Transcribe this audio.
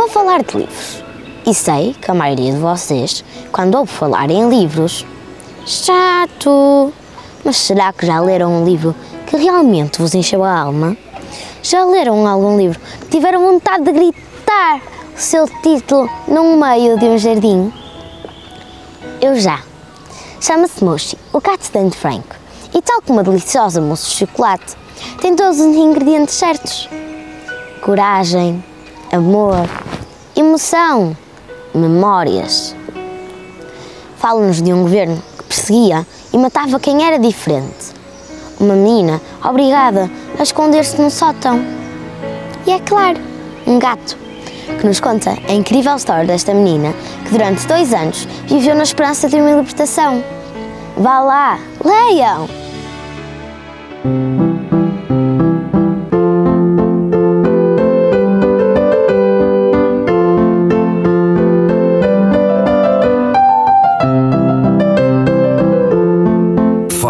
Vou falar de livros. E sei que a maioria de vocês, quando ouve falar em livros, chato! Mas será que já leram um livro que realmente vos encheu a alma? Já leram algum livro que tiveram vontade de gritar o seu título no meio de um jardim? Eu já. Chama-se Moshi, o gato de Frank. E tal como uma deliciosa mousse de chocolate, tem todos os ingredientes certos coragem, amor, emoção, memórias. Fala-nos de um governo que perseguia e matava quem era diferente. Uma menina obrigada a esconder-se num sótão. E é claro, um gato que nos conta a incrível história desta menina que durante dois anos viveu na esperança de uma libertação. Vá lá, leiam!